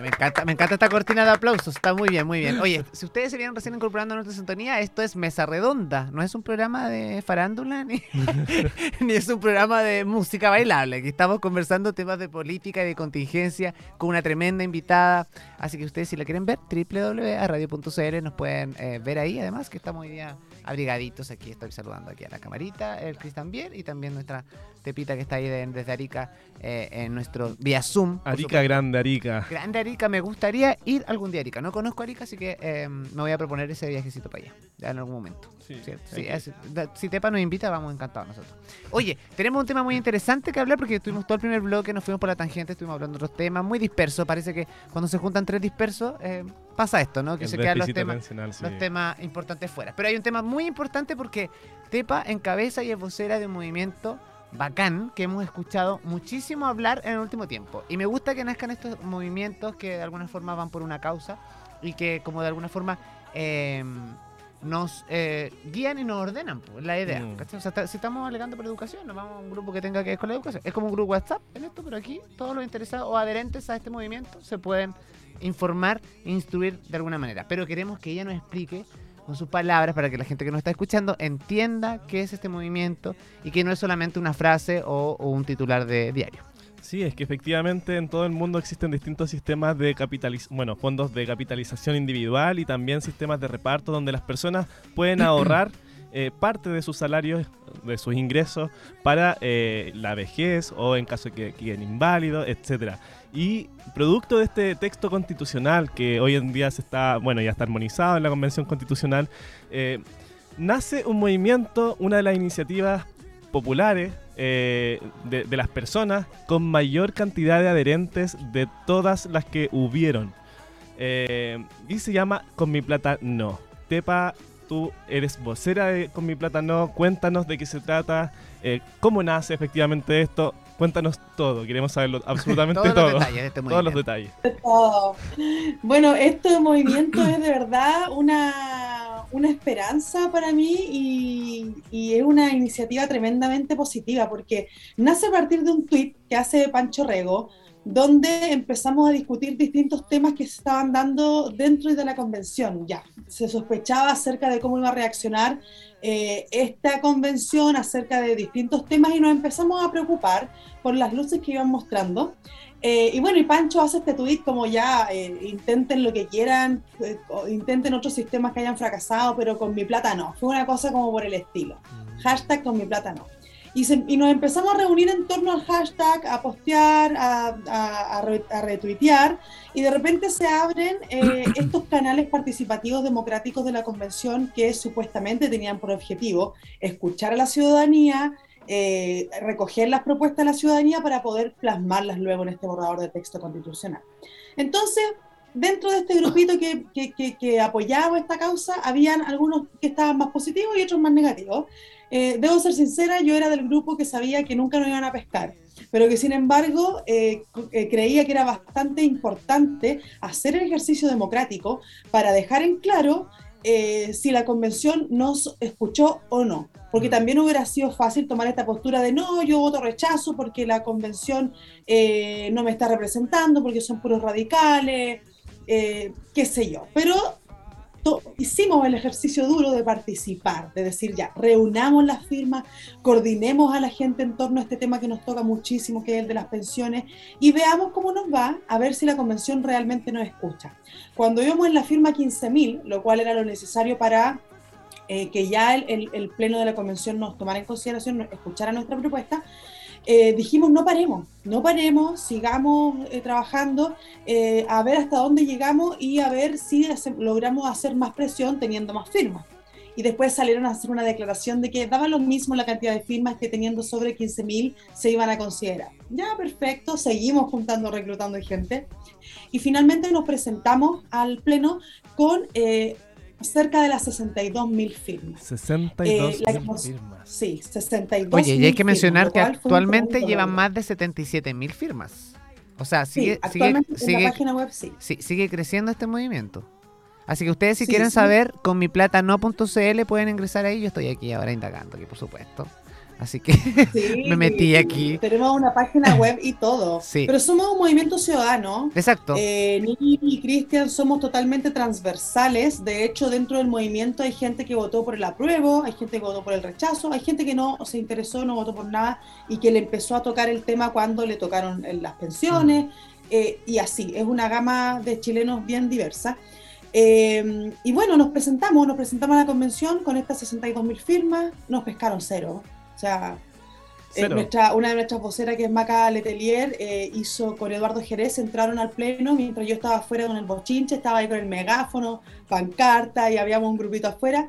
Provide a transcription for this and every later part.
Me encanta, me encanta esta cortina de aplausos, está muy bien, muy bien. Oye, si ustedes se vienen recién incorporando a nuestra sintonía, esto es Mesa Redonda, no es un programa de farándula ni, ni es un programa de música bailable. Aquí estamos conversando temas de política y de contingencia con una tremenda invitada. Así que ustedes si la quieren ver, www.radio.cl nos pueden eh, ver ahí, además que estamos hoy día abrigaditos aquí. Estoy saludando aquí a la camarita, el Cris también y también nuestra Tepita que está ahí desde Arica eh, en nuestro vía Zoom. Arica Grande, Arica. Grande Arica, me gustaría ir algún día a Arica. No conozco Arica, así que eh, me voy a proponer ese viajecito para allá, ya en algún momento. Sí, si Tepa nos invita, vamos encantados nosotros. Oye, tenemos un tema muy interesante que hablar porque tuvimos todo el primer bloque, nos fuimos por la tangente, estuvimos hablando de otros temas muy dispersos. Parece que cuando se juntan tres dispersos, eh, pasa esto, ¿no? Que se quedan los temas, los temas importantes fuera. Pero hay un tema muy importante porque Tepa encabeza y es vocera de un movimiento bacán que hemos escuchado muchísimo hablar en el último tiempo. Y me gusta que nazcan estos movimientos que de alguna forma van por una causa y que como de alguna forma em, nos eh, guían y nos ordenan pues, la idea. Mm. O sea, si estamos alegando por educación, nos vamos a un grupo que tenga que ver con la educación. Es como un grupo WhatsApp en esto, pero aquí todos los interesados o adherentes a este movimiento se pueden informar e instruir de alguna manera. Pero queremos que ella nos explique con sus palabras para que la gente que nos está escuchando entienda qué es este movimiento y que no es solamente una frase o, un titular de diario. Sí, es que efectivamente en todo el mundo existen distintos sistemas de capitalización, bueno, fondos de capitalización individual y también sistemas de reparto donde las personas pueden ahorrar eh, parte de sus salarios, de sus ingresos para eh, la vejez o en caso de que queden inválidos, etcétera. Y producto de este texto constitucional que hoy en día se está, bueno, ya está armonizado en la Convención Constitucional, eh, nace un movimiento, una de las iniciativas populares de, las personas con mayor cantidad de adherentes de todas las que hubieron. Y se llama Con mi plata no. Tepa, tú eres vocera de Con mi plata no. Cuéntanos de qué se trata, cómo nace efectivamente esto. Cuéntanos todo, queremos saberlo absolutamente Todos todo. Los detalles este Todos los detalles. Bueno, este movimiento es de verdad una, una esperanza para mí y, y, es una iniciativa tremendamente positiva porque nace a partir de un tuit que hace Pancho Rego, donde empezamos a discutir distintos temas que se estaban dando dentro de la convención. Ya, se sospechaba acerca de cómo iba a reaccionar eh, esta convención, acerca de distintos temas y nos empezamos a preocupar por las luces que iban mostrando. Eh, y bueno, y Pancho hace este tweet como ya, eh, intenten lo que quieran, intenten otros sistemas que hayan fracasado, pero con mi plata no. Fue una cosa como por el estilo. Mm. Hashtag con mi plata no. Y, nos empezamos a reunir en torno al hashtag, a postear, a, retuitear, y de repente se abren eh, estos canales participativos democráticos de la convención que supuestamente tenían por objetivo escuchar a la ciudadanía, eh, recoger las propuestas de la ciudadanía para poder plasmarlas luego en este borrador de texto constitucional. Entonces, dentro de este grupito que, que, que, apoyaba esta causa, habían algunos que estaban más positivos y otros más negativos. Eh, debo ser sincera, yo era del grupo que sabía que nunca nos iban a pescar, pero que sin embargo eh, eh, creía que era bastante importante hacer el ejercicio democrático para dejar en claro si la convención nos escuchó o no. Porque mm. también hubiera sido fácil tomar esta postura de no, yo voto rechazo porque la convención no me está representando, porque son puros radicales, qué sé yo. Pero hicimos el ejercicio duro de participar, de decir ya, reunamos las firmas, coordinemos a la gente en torno a este tema que nos toca muchísimo, que es el de las pensiones, y veamos cómo nos va, a ver si la convención realmente nos escucha. Cuando íbamos en la firma 15.000, lo cual era lo necesario para eh, que ya el, el, Pleno de la Convención nos tomara en consideración, escuchara nuestra propuesta, eh, dijimos no paremos, no paremos, sigamos eh, trabajando, eh, a ver hasta dónde llegamos y a ver si logramos hacer más presión teniendo más firmas. Y después salieron a hacer una declaración de que daba lo mismo la cantidad de firmas que teniendo sobre 15.000 se iban a considerar. Ya, perfecto, seguimos juntando, reclutando gente. Y finalmente nos presentamos al Pleno con cerca de las 62 mil firmas. 62 eh, firmas. Sí, 62 Oye, y hay que mencionar que actualmente llevan más de 77 mil firmas. O sea, sigue, actualmente sigue, en la página web sí. Sigue creciendo este movimiento. Así que ustedes si quieren saber, con mi plata no.cl pueden ingresar ahí. Yo estoy aquí ahora indagando, aquí por supuesto. Así que me metí aquí. Tenemos una página web y todo. Sí. Pero somos un movimiento ciudadano. Exacto. Eh, Nini y Cristian somos totalmente transversales. De hecho, dentro del movimiento hay gente que votó por el apruebo, hay gente que votó por el rechazo, hay gente que no se interesó, no votó por nada y que le empezó a tocar el tema cuando le tocaron las pensiones. Mm. Eh, y así, es una gama de chilenos bien diversa. Eh, y bueno, nos presentamos, nos presentamos a la convención con estas 62 mil firmas, nos pescaron cero. O sea, eh, nuestra, una de nuestras voceras, que es Maca Letelier, eh, hizo con Eduardo Jerez, entraron al pleno mientras yo estaba afuera con el bochinche, estaba ahí con el megáfono, pancarta y habíamos un grupito afuera.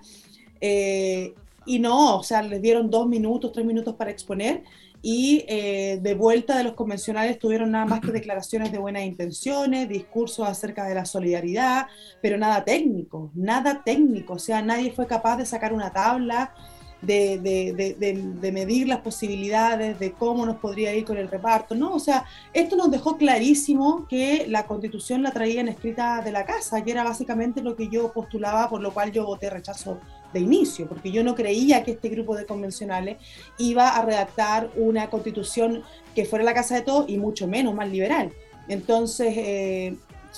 Eh, y no, o sea, les dieron dos minutos, tres minutos para exponer y de vuelta de los convencionales tuvieron nada más que declaraciones de buenas intenciones, discursos acerca de la solidaridad, pero nada técnico, nada técnico, o sea, nadie fue capaz de sacar una tabla de, medir las posibilidades, de cómo nos podría ir con el reparto, ¿no? O sea, esto nos dejó clarísimo que la constitución la traían escrita de la casa, que era básicamente lo que yo postulaba, por lo cual yo voté rechazo de inicio, porque yo no creía que este grupo de convencionales iba a redactar una constitución que fuera la casa de todos y mucho menos más liberal. Entonces, eh,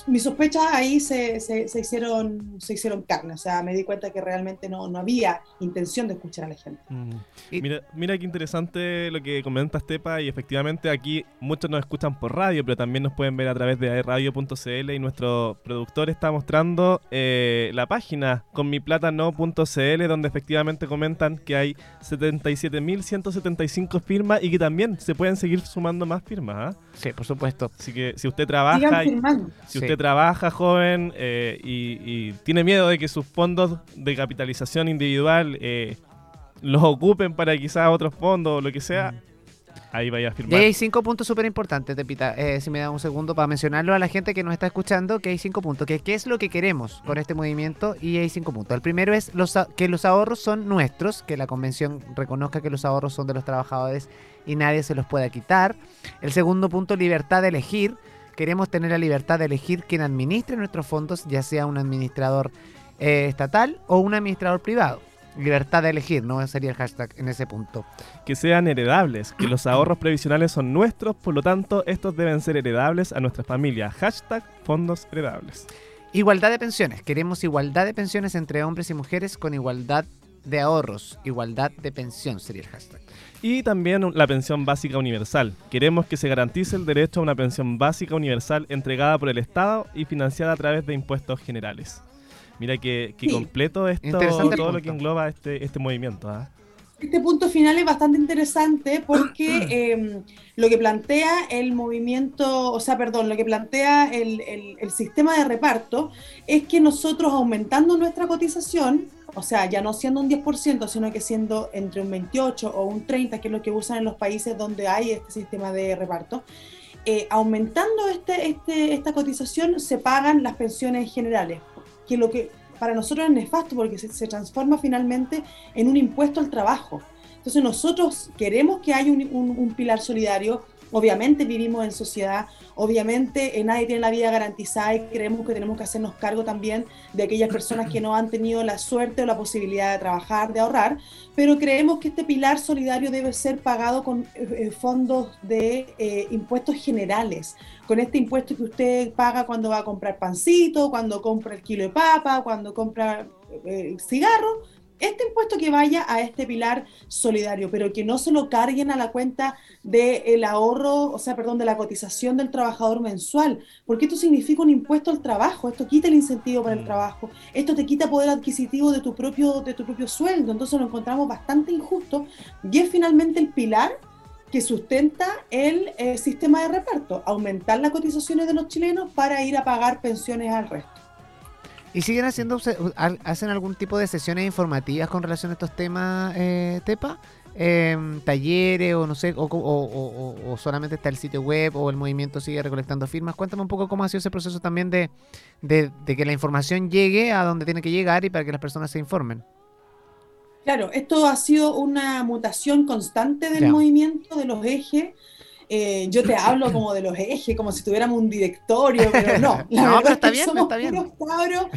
mis sospechas ahí se, se, hicieron, se hicieron carne, o sea, me di cuenta que realmente no, no había intención de escuchar a la gente. Mm. Mira, mira qué interesante lo que comentas, Tepa, y efectivamente aquí muchos nos escuchan por radio, pero también nos pueden ver a través de radio.cl y nuestro productor está mostrando eh, la página conmiplatano.cl donde efectivamente comentan que hay 77.175 firmas y que también se pueden seguir sumando más firmas. ¿ah? Sí, por supuesto. Así que si usted trabaja... si usted trabaja joven eh, y, tiene miedo de que sus fondos de capitalización individual eh, los ocupen para quizás otros fondos o lo que sea, ahí vaya a firmar. Y hay cinco puntos súper importantes, Tepita. Eh, si me da un segundo para mencionarlo a la gente que nos está escuchando, que hay cinco puntos. Que, ¿Qué es lo que queremos con este movimiento? Y hay cinco puntos. El primero es los, que los ahorros son nuestros, que la convención reconozca que los ahorros son de los trabajadores y nadie se los pueda quitar. El segundo punto, libertad de elegir queremos tener la libertad de elegir quién administre nuestros fondos, ya sea un administrador eh, estatal o un administrador privado. Libertad de elegir, ¿no? Sería el hashtag en ese punto. Que sean heredables, que los ahorros previsionales son nuestros, por lo tanto, estos deben ser heredables a nuestra familia. Hashtag fondos heredables. Igualdad de pensiones. Queremos igualdad de pensiones entre hombres y mujeres con igualdad de ahorros. Igualdad de pensión sería el hashtag. Y también la pensión básica universal. Queremos que se garantice el derecho a una pensión básica universal entregada por el Estado y financiada a través de impuestos generales. Mira que, completo esto, todo lo que engloba este, este movimiento. ¿ah? Este punto final es bastante interesante porque em, lo que plantea el movimiento, o sea, perdón, lo que plantea el, el sistema de reparto es que nosotros aumentando nuestra cotización, o sea, ya no siendo un 10%, sino que siendo entre un 28 o un 30, que es lo que usan en los países donde hay este sistema de reparto, eh, aumentando este, este, esta cotización se pagan las pensiones generales, que lo que para nosotros es nefasto porque se, transforma finalmente en un impuesto al trabajo. Entonces nosotros queremos que haya un pilar solidario, obviamente vivimos en sociedad, Obviamente eh, nadie tiene la vida garantizada y creemos que tenemos que hacernos cargo también de aquellas personas que no han tenido la suerte o la posibilidad de trabajar, de ahorrar, pero creemos que este pilar solidario debe ser pagado con eh, eh, fondos de impuestos generales, con este impuesto que usted paga cuando va a comprar pancito, cuando compra el kilo de papa, cuando compra cigarro este impuesto que vaya a este pilar solidario, pero que no se lo carguen a la cuenta del ahorro, o sea, perdón, de la cotización del trabajador mensual, porque esto significa un impuesto al trabajo, esto quita el incentivo para el mm. trabajo, esto te quita poder adquisitivo de tu propio, de tu propio sueldo, entonces lo encontramos bastante injusto y es finalmente el pilar que sustenta el eh, sistema de reparto, aumentar las cotizaciones de los chilenos para ir a pagar pensiones al resto. ¿Y siguen haciendo, hacen algún tipo de sesiones informativas con relación a estos temas, eh, Tepa? Em, talleres o no sé, o, solamente está el sitio web o el movimiento sigue recolectando firmas. Cuéntame un poco cómo ha sido ese proceso también de, que la información llegue a donde tiene que llegar y para que las personas se informen. Claro, esto ha sido una mutación constante del movimiento, de los ejes. Eh, yo te hablo como de los ejes, como si tuviéramos un directorio, pero no. La no, pero está bien, somos está bien. cabros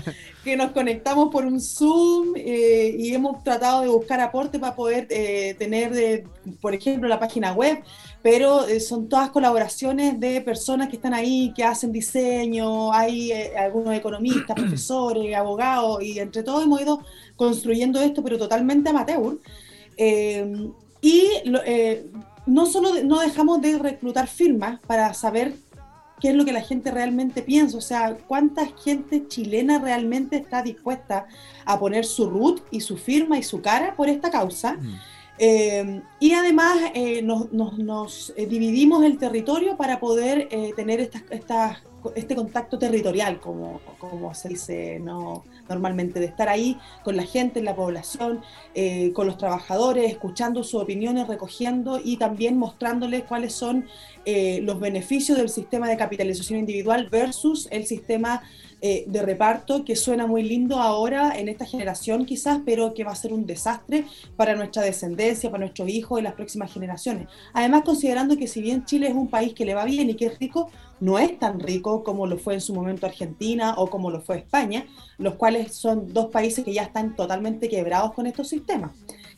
que nos conectamos por un Zoom eh, y hemos tratado de buscar aporte para poder eh, tener, por ejemplo, la página web, pero son todas colaboraciones de personas que están ahí, que hacen diseño, hay algunos economistas, profesores, abogados, y entre todos hemos ido construyendo esto, pero totalmente amateur. y no solo no dejamos de reclutar firmas para saber qué es lo que la gente realmente piensa, o sea, cuánta gente chilena realmente está dispuesta a poner su root y su firma y su cara por esta causa. Mm. Eh, y además eh, nos, eh, dividimos el territorio para poder tener estas, estas, este contacto territorial, como, como se dice ¿no? normalmente, de estar ahí con la gente, en la población, con los trabajadores, escuchando sus opiniones, recogiendo y también mostrándoles cuáles son los beneficios del sistema de capitalización individual versus el sistema eh, de reparto que suena muy lindo ahora en esta generación quizás, pero que va a ser un desastre para nuestra descendencia, para nuestros hijos y las próximas generaciones. Además, considerando que si bien Chile es un país que le va bien y que es rico, no es tan rico como lo fue en su momento Argentina o como lo fue España, los cuales son dos países que ya están totalmente quebrados con estos sistemas.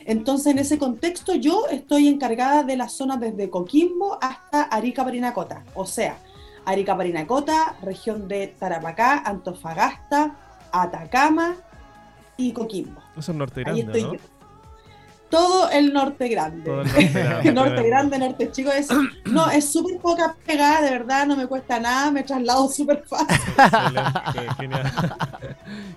Entonces, en ese contexto, yo estoy encargada de la zona desde Coquimbo hasta Arica Parinacota, o sea, Arica Parinacota, región de Tarapacá, Antofagasta, Atacama y Coquimbo. Eso es norte grande, ¿no? Todo el norte grande. Todo el norte grande, norte, grande norte chico. Es, no, es súper poca pegada, de verdad, no me cuesta nada, me traslado súper fácil. genial.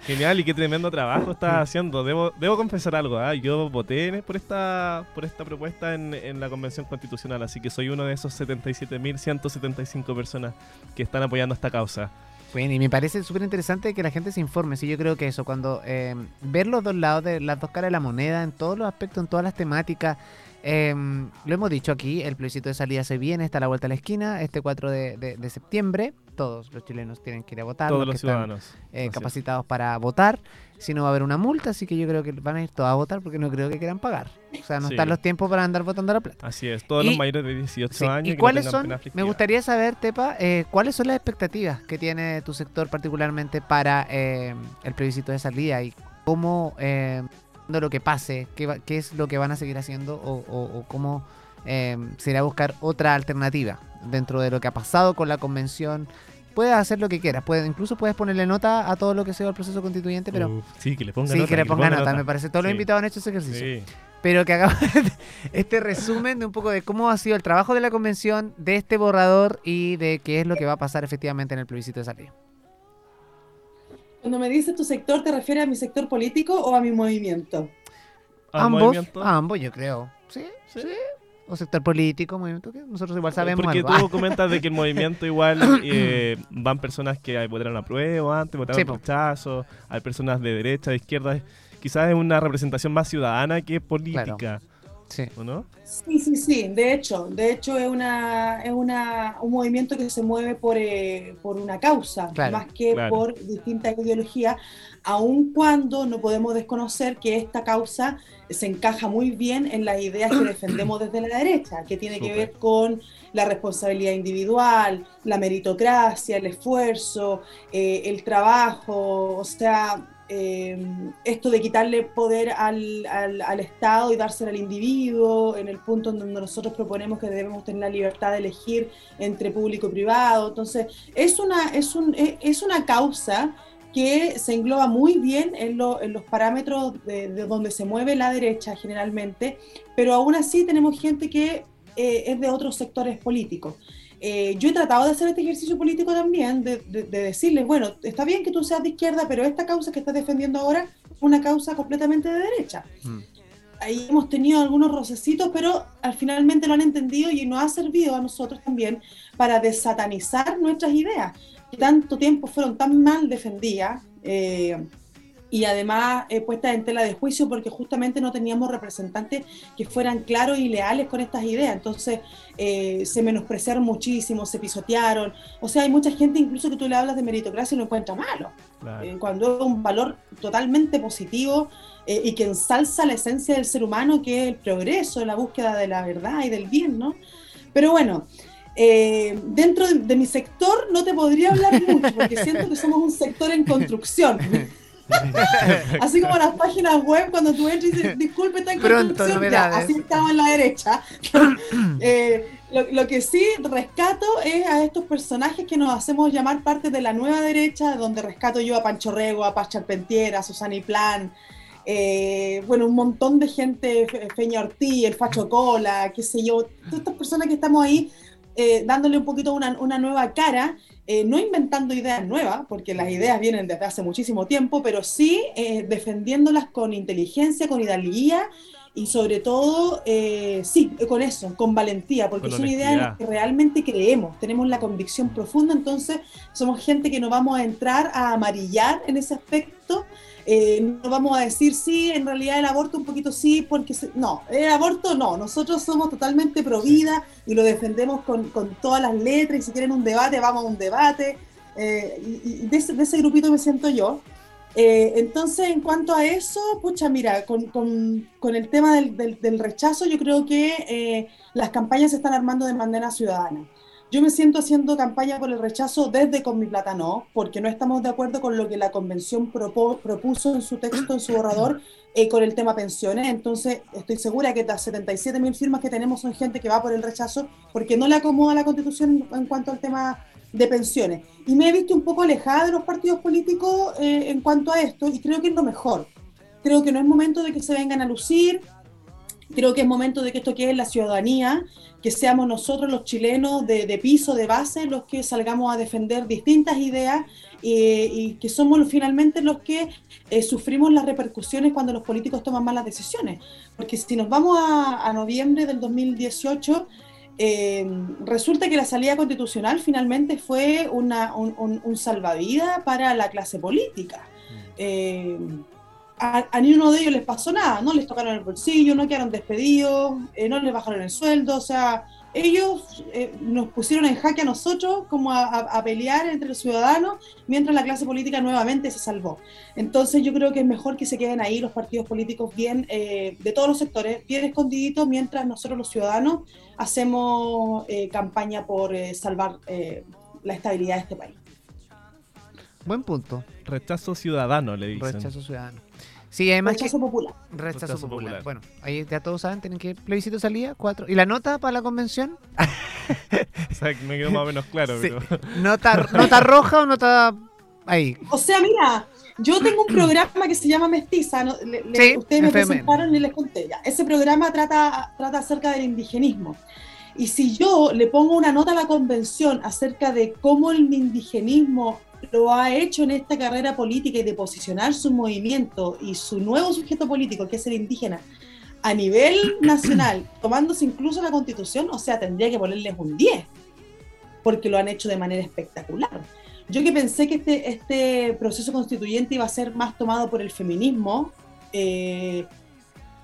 genial, y qué tremendo trabajo estás haciendo. Debo, debo confesar algo, ¿ah? yo voté por esta, por esta propuesta en, en la Convención Constitucional, así que soy uno de esos 77.175 personas que están apoyando esta causa y me parece súper interesante que la gente se informe. Sí, yo creo que eso, cuando eh, ver los dos lados de las dos caras de la moneda, en todos los aspectos, en todas las temáticas, em, lo hemos dicho aquí, el plebiscito de salida se viene, está a la vuelta a la esquina, este 4 de, septiembre. Todos los chilenos tienen que ir a votar. Todos los, ciudadanos. Eh, capacitados para votar si no va a haber una multa, así que yo creo que van a ir todos a votar porque no creo que quieran pagar. O sea, no están los tiempos para andar votando la plata. Así es, todos los mayores de 18 años. ¿Y cuáles son? Me gustaría saber, Tepa, eh, cuáles son las expectativas que tiene tu sector particularmente para eh, el plebiscito de salida y cómo, eh, lo que pase, qué, qué, es lo que van a seguir haciendo o, o, o cómo eh, será buscar otra alternativa dentro de lo que ha pasado con la convención puedes hacer lo que quieras. Puedes, incluso puedes ponerle nota a todo lo que sea el proceso constituyente, pero. sí, que le ponga sí, nota. que le ponga, nota. Me parece. Todos los invitados han hecho ese ejercicio. Pero que hagamos este resumen de un poco de cómo ha sido el trabajo de la convención, de este borrador y de qué es lo que va a pasar efectivamente en el plebiscito de salida. Cuando me dices tu sector, ¿te refieres a mi sector político o a mi movimiento? ambos, ambos, yo creo. Sí, sí o sector político, movimiento que nosotros igual sabemos. Porque tú comentas de que el movimiento igual eh, van personas que votaron a prueba antes, votaron rechazo, hay personas de derecha, de izquierda. Quizás es una representación más ciudadana que política. Sí. ¿O no? Sí, sí, sí. De hecho, de hecho es una es una, un movimiento que se mueve por, eh, por una causa, más que por distintas ideologías, aun cuando no podemos desconocer que esta causa se encaja muy bien en las ideas que defendemos desde la derecha, que tiene que ver con la responsabilidad individual, la meritocracia, el esfuerzo, eh, el trabajo, o sea, eh, esto de quitarle poder al, al, Estado y dárselo al individuo, en el punto en donde nosotros proponemos que debemos tener la libertad de elegir entre público y privado. Entonces, es una, es un, es una causa que se engloba muy bien en, los parámetros de, donde se mueve la derecha generalmente, pero aún así tenemos gente que eh, es de otros sectores políticos. Eh, yo he tratado de hacer este ejercicio político también, de, decirles, bueno, está bien que tú seas de izquierda, pero esta causa que estás defendiendo ahora es una causa completamente de derecha. Mm. Ahí hemos tenido algunos rocecitos, pero al finalmente lo han entendido y nos ha servido a nosotros también para desatanizar nuestras ideas tanto tiempo fueron tan mal defendidas eh, y además eh, puestas en tela de juicio porque justamente no teníamos representantes que fueran claros y leales con estas ideas. Entonces eh, se menospreciaron muchísimo, se pisotearon. O sea, hay mucha gente incluso que tú le hablas de meritocracia y lo encuentra malo. cuando es un valor totalmente positivo y que ensalza la esencia del ser humano, que es el progreso, la búsqueda de la verdad y del bien, ¿no? Pero bueno, eh, dentro de, mi sector no te podría hablar mucho, porque siento que somos un sector en construcción. así como las páginas web, cuando tú entras y dices, disculpe, está en construcción, así estaba en la derecha. Eh, lo, que sí rescato es a estos personajes que nos hacemos llamar parte de la nueva derecha, donde rescato yo a Pancho Rego, a Paz Charpentier, a Susana Plan, eh, bueno, un montón de gente, Feña Ortiz, el Facho Cola, qué sé yo, todas estas personas que estamos ahí eh, dándole un poquito una, una nueva cara, eh, no inventando ideas nuevas, porque las ideas vienen desde hace muchísimo tiempo, pero sí defendiéndolas con inteligencia, con hidalguía y sobre todo, sí, con eso, con valentía, porque son ideas en las que realmente creemos, tenemos la convicción profunda, entonces somos gente que no vamos a entrar a amarillar en ese aspecto, eh, no vamos a decir sí, en realidad el aborto un poquito sí, porque no, el aborto no, nosotros somos totalmente pro vida y lo defendemos con, todas las letras y si quieren un debate, vamos a un debate. Eh, y, de, ese, grupito me siento yo. Eh, entonces, en cuanto a eso, pucha, mira, con, el tema del, rechazo, yo creo que las campañas se están armando de manera ciudadana. Yo me siento haciendo campaña por el rechazo desde Con mi plata no, porque no estamos de acuerdo con lo que la convención propuso en su texto, en su borrador, eh, con el tema pensiones. Entonces, estoy segura que las 77 mil firmas que tenemos son gente que va por el rechazo porque no le acomoda la constitución en cuanto al tema de pensiones. Y me he visto un poco alejada de los partidos políticos eh, en cuanto a esto y creo que es lo mejor. Creo que no es momento de que se vengan a lucir, creo que es momento de que esto quede en la ciudadanía que seamos nosotros los chilenos de, piso, de base, los que salgamos a defender distintas ideas y que somos finalmente los que eh, sufrimos las repercusiones cuando los políticos toman malas decisiones. Porque si nos vamos a, noviembre del 2018, eh, resulta que la salida constitucional finalmente fue una, un, salvavidas para la clase política. Mm. Eh, a, a, ni uno de ellos les pasó nada, no les tocaron el bolsillo, no quedaron despedidos, eh, no les bajaron el sueldo, o sea, ellos eh, nos pusieron en jaque a nosotros como a, pelear entre los ciudadanos, mientras la clase política nuevamente se salvó. Entonces yo creo que es mejor que se queden ahí los partidos políticos bien, eh, de todos los sectores, bien escondiditos, mientras nosotros los ciudadanos hacemos campaña por salvar la estabilidad de este país. Buen punto. Rechazo ciudadano, le dicen. Rechazo ciudadano. Sí, además rechazo popular. Rechazo, popular. Bueno, ahí ya todos saben, tienen que plebiscito salida, cuatro. ¿Y la nota para la convención? o sea, me quedó más o menos claro. ¿Nota, ¿Nota roja o nota ahí? O sea, mira, yo tengo un programa que se llama Mestiza. ustedes me presentaron y les conté ya. Ese programa trata, trata acerca del indigenismo. Y si yo le pongo una nota a la convención acerca de cómo el indigenismo lo ha hecho en esta carrera política y de posicionar su movimiento y su nuevo sujeto político, que es el indígena, a nivel nacional, tomándose incluso la constitución, o sea, tendría que ponerles un 10, porque lo han hecho de manera espectacular. Yo que pensé que este, este proceso constituyente iba a ser más tomado por el feminismo, eh,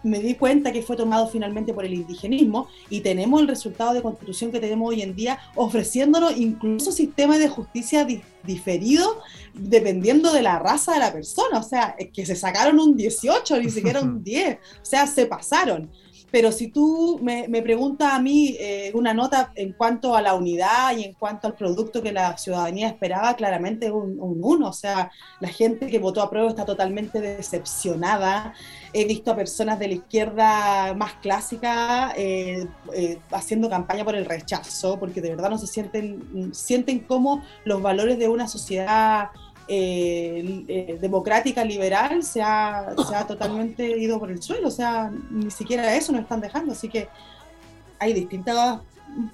me di cuenta que fue tomado finalmente por el indigenismo y tenemos el resultado de constitución que tenemos hoy en día ofreciéndonos incluso sistemas de justicia diferido dependiendo de la raza de la persona. O sea, es que se sacaron un 18, ni siquiera un 10. O sea, se pasaron. Pero si tú me, preguntas a mí eh, una nota en cuanto a la unidad y en cuanto al producto que la ciudadanía esperaba, claramente un 1. o sea, la gente que votó a prueba está totalmente decepcionada. He visto a personas de la izquierda más clásica eh, eh, haciendo campaña por el rechazo, porque de verdad no se sienten, sienten como los valores de una sociedad eh, eh, democrática, liberal, se ha, se ha totalmente ido por el suelo. O sea, ni siquiera eso nos están dejando. Así que hay distintas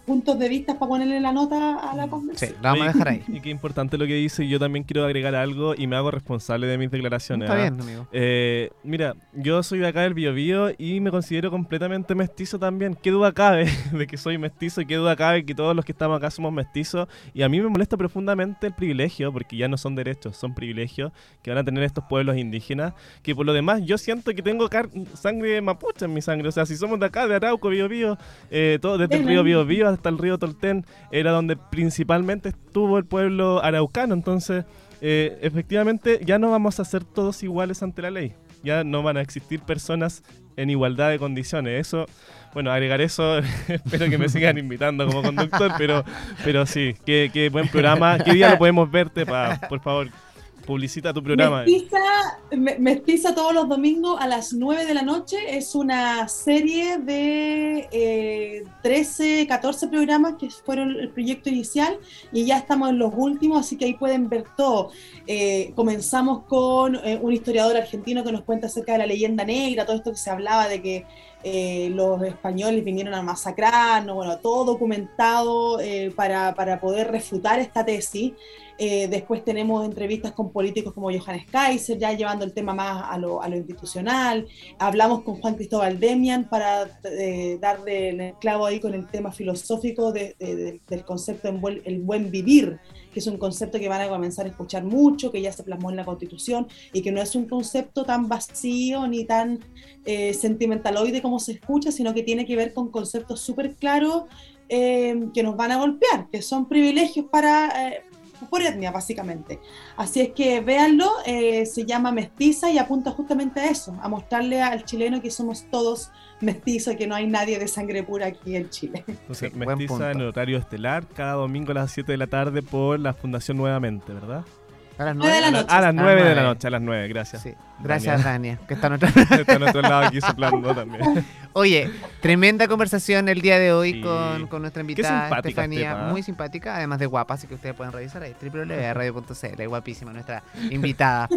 puntos de vista para ponerle la nota a la convención. Sí, la vamos a dejar ahí. Y qué importante lo que dice. Yo también quiero agregar algo y me hago responsable de mis declaraciones. Está ¿ah? bien, amigo. Eh, mira, yo soy de acá del Biobío y me considero completamente mestizo también. ¿Qué duda cabe de que soy mestizo y qué duda cabe que todos los que estamos acá somos mestizos? Y a mí me molesta profundamente el privilegio, porque ya no son derechos, son privilegios que van a tener estos pueblos indígenas. Que por lo demás, yo siento que tengo sangre mapuche en mi sangre. O sea, si somos de acá, de Arauco, Biobío, eh, todo desde el río Biobío hasta el río Tolten era donde principalmente estuvo el pueblo araucano. Entonces, eh, efectivamente, ya no vamos a ser todos iguales ante la ley. ya no van a existir personas en igualdad de condiciones. Eso, bueno, agregar eso, espero que me sigan invitando como conductor, pero, pero sí, qué, qué buen programa. ¿Qué día lo podemos verte, pa, por favor? Publicita tu programa. Mestiza, todos los domingos a las 9 de la noche. Es una serie de eh, 13, 14 programas que fueron el proyecto inicial y ya estamos en los últimos, así que ahí pueden ver todo. Eh, comenzamos con eh, un historiador argentino que nos cuenta acerca de la leyenda negra, todo esto que se hablaba de que eh, los españoles vinieron a masacrar, ¿no? bueno, todo documentado para, para poder refutar esta tesis. Eh, después tenemos entrevistas con políticos como Johannes Kaiser, ya llevando el tema más a lo, a lo institucional. Hablamos con Juan Cristóbal Demian para eh, darle el clavo ahí con el tema filosófico del concepto de el buen vivir, que es un concepto que van a comenzar a escuchar mucho, que ya se plasmó en la Constitución y que no es un concepto tan vacío ni tan eh, sentimentaloide como se escucha, sino que tiene que ver con conceptos súper claros eh, que nos van a golpear, que son privilegios para, por etnia, básicamente. Así es que véanlo, eh, se llama Mestiza y apunta justamente a eso, a mostrarle al chileno que somos todos mestizos y que no hay nadie de sangre pura aquí en Chile. Entonces, Mestiza en horario estelar, cada domingo a las 7 de la tarde por la Fundación Nuevamente, ¿verdad? A las 9 de la noche. A las 9 de la noche, a las 9, gracias. Sí. Gracias, Dania, que está a nuestro... está a nuestro lado aquí soplando también. Oye, tremenda conversación el día de hoy con, con, nuestra invitada Estefanía, muy simpática, además de guapa, así que ustedes pueden revisar ahí, www.radio.cl, guapísima nuestra invitada.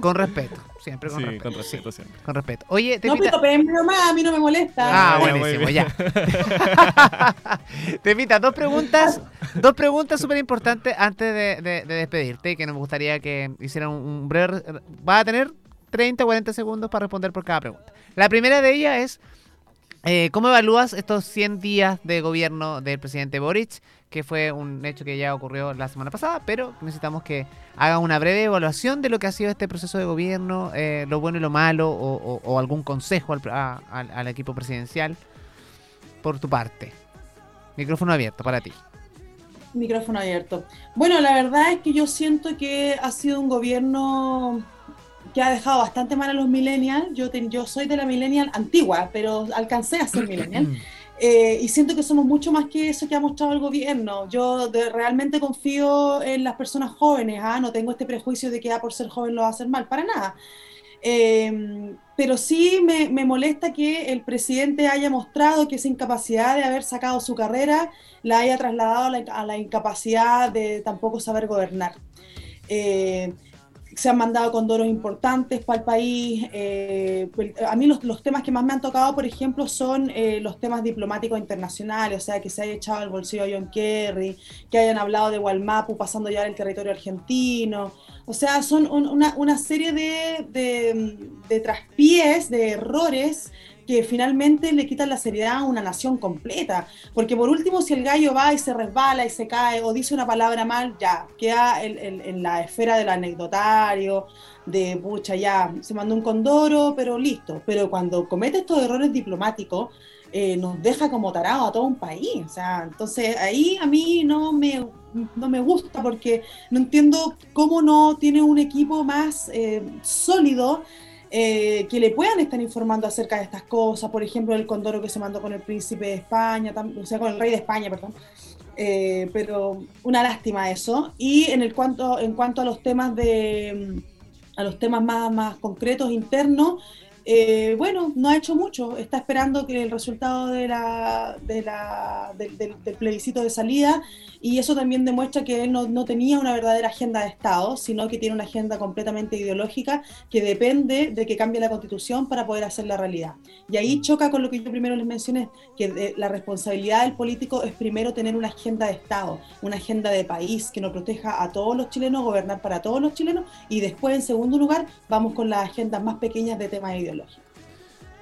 Con respeto, siempre con sí, respeto. con respeto, siempre. Con respeto. Oye, te No, pero más, a mí no me molesta. Ah, buenísimo, ya. Temita, dos preguntas, dos preguntas súper importantes antes de, de, de, despedirte, que nos gustaría que hicieran un breve... Va a tener 30 o 40 segundos para responder por cada pregunta. La primera de ellas es, eh, ¿cómo evalúas estos 100 días de gobierno del presidente Boric? Que fue un hecho que ya ocurrió la semana pasada, pero necesitamos que haga una breve evaluación de lo que ha sido este proceso de gobierno, eh, lo bueno y lo malo, o, algún consejo al, al equipo presidencial por tu parte. Micrófono abierto para ti. Micrófono abierto. Bueno, la verdad es que yo siento que ha sido un gobierno que ha dejado bastante mal a los millennials. Yo, yo soy de la millennial antigua, pero alcancé a ser millennial. Eh, y siento que somos mucho más que eso que ha mostrado el gobierno. Yo realmente confío en las personas jóvenes, ¿ah? no tengo este prejuicio de que ah, por ser joven lo va a hacer mal, para nada. Em, pero sí me, me, molesta que el presidente haya mostrado que esa incapacidad de haber sacado su carrera la haya trasladado a la, a la incapacidad de tampoco saber gobernar. Eh, se han mandado condoros importantes para el país. Eh, pues, a mí los, los, temas que más me han tocado, por ejemplo, son eh, los temas diplomáticos internacionales, o sea, que se haya echado al bolsillo a John Kerry, que hayan hablado de Walmapu pasando ya el territorio argentino. O sea, son una, una, serie de, de, de traspiés, de errores que finalmente le quitan la seriedad a una nación completa. Porque por último, si el gallo va y se resbala y se cae o dice una palabra mal, ya, queda en, la esfera del anecdotario, de pucha, ya, se mandó un condoro, pero listo. Pero cuando comete estos errores diplomáticos, eh, nos deja como tarado a todo un país. Entonces ahí a mí no me, no me gusta porque no entiendo cómo no tiene un equipo más eh, sólido eh, que le puedan estar informando acerca de estas cosas, por ejemplo, el condoro que se mandó con el príncipe de España, o sea, con el rey de España, perdón. Eh, pero una lástima eso. Y en, el cuanto, en cuanto a los temas de a los temas más, más concretos internos, eh, bueno, no ha hecho mucho, está esperando que el resultado de la, del plebiscito de salida y eso también demuestra que él no, no, tenía una verdadera agenda de Estado, sino que tiene una agenda completamente ideológica que depende de que cambie la constitución para poder hacer la realidad. Y ahí choca con lo que yo primero les mencioné, que la responsabilidad del político es primero tener una agenda de Estado, una agenda de país que nos proteja a todos los chilenos, gobernar para todos los chilenos y después, en segundo lugar, vamos con las agendas más pequeñas de temas ideológicos.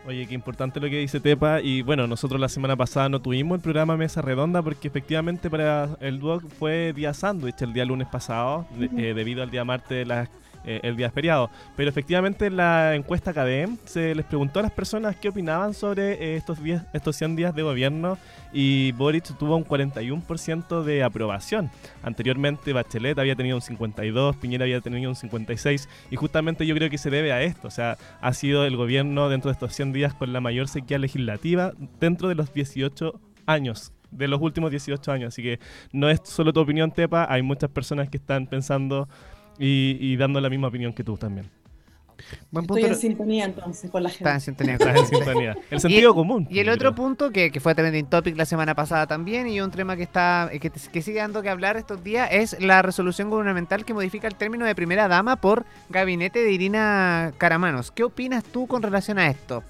Oye, qué importante lo que dice Tepa. Y bueno, nosotros la semana pasada no tuvimos el programa Mesa Redonda porque efectivamente para el DUOC fue día sándwich el día lunes pasado, eh, debido al día martes de las eh, el día feriado. Pero efectivamente en la encuesta KDM se les preguntó a las personas qué opinaban sobre eh, estos, días, estos 100 días de gobierno y Boric tuvo un 41% de aprobación. Anteriormente Bachelet había tenido un 52, Piñera había tenido un 56 y justamente yo creo que se debe a esto. O sea, ha sido el gobierno dentro de estos 100 días con la mayor sequía legislativa dentro de los 18 años de los últimos 18 años. Así que no es solo tu opinión, Tepa, hay muchas personas que están pensando y, dando la misma opinión que tú también. Buen punto. Estoy en sintonía entonces con la gente. Está en sintonía. Está en sintonía. El sentido común. Y el otro punto que, que, fue trending topic la semana pasada también y un tema que está que, que, sigue dando que hablar estos días es la resolución gubernamental que modifica el término de primera dama por gabinete de Irina Caramanos. ¿Qué opinas tú con relación a esto?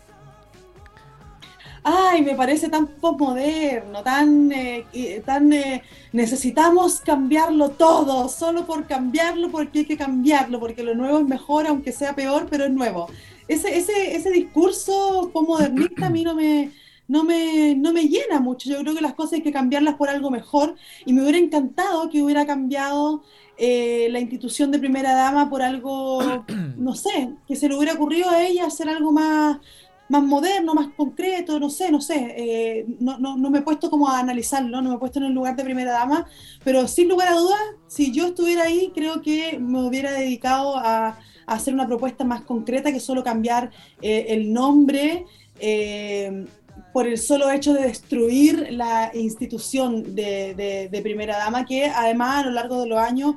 Ay, me parece tan postmoderno, tan, eh, tan eh, necesitamos cambiarlo todo, solo por cambiarlo, porque hay que cambiarlo, porque lo nuevo es mejor, aunque sea peor, pero es nuevo. Ese, ese, ese discurso postmodernista a mí no me, no me, no me llena mucho. Yo creo que las cosas hay que cambiarlas por algo mejor y me hubiera encantado que hubiera cambiado eh, la institución de primera dama por algo, no sé, que se le hubiera ocurrido a ella hacer algo más más moderno, más concreto, no sé, no sé, eh, no, no, no, me he puesto como a analizarlo, no me he puesto en el lugar de primera dama, pero sin lugar a dudas, si yo estuviera ahí, creo que me hubiera dedicado a, hacer una propuesta más concreta que solo cambiar eh, el nombre. Eh, por el solo hecho de destruir la institución de, de primera dama, que además a lo largo de los años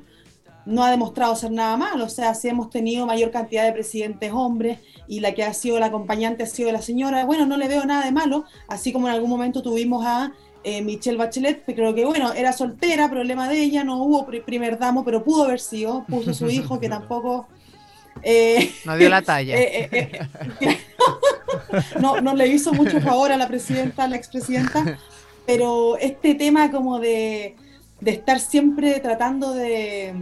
no ha demostrado ser nada malo. O sea, si hemos tenido mayor cantidad de presidentes hombres y la que ha sido la acompañante ha sido la señora, bueno, no le veo nada de malo, así como en algún momento tuvimos a eh, Michelle Bachelet, que creo que, bueno, era soltera, problema de ella, no hubo primer damo, pero pudo haber sido, puso su hijo, que tampoco... Eh, no dio la talla. Eh, no, no le hizo mucho favor a la presidenta, a la expresidenta, pero este tema como de, de estar siempre tratando de,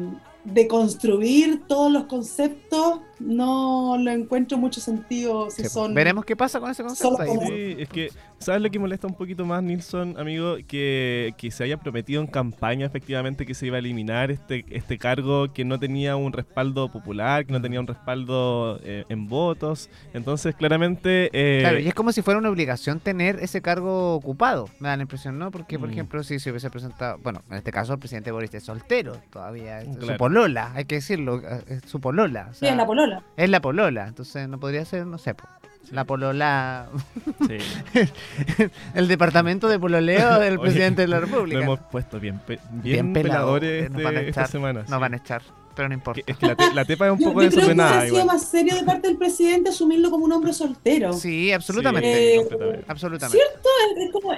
de construir todos los conceptos no lo encuentro mucho sentido si son veremos qué pasa con ese concepto sí, es que sabes lo que molesta un poquito más Nilsson amigo que, que, se haya prometido en campaña efectivamente que se iba a eliminar este este cargo que no tenía un respaldo popular que no tenía un respaldo eh, en votos. Entonces claramente eh, claro y es como si fuera una obligación tener ese cargo ocupado. Me da la impresión no porque por mm. ejemplo si se hubiese presentado bueno en este caso el presidente Boris es soltero todavía es su polola hay que decirlo es su polola sí, es la polola es la polola, entonces no podría ser, no sé, la polola. Sí. el departamento de pololeo del presidente de la República. Lo hemos puesto bien, bien, peladores nos van a echar, Nos van a echar pero no importa. Es que la, tepa es un poco yo, desordenada. Creo que sido más serio de parte del presidente asumirlo como un hombre soltero. Sí, absolutamente. Eh, absolutamente. ¿Cierto?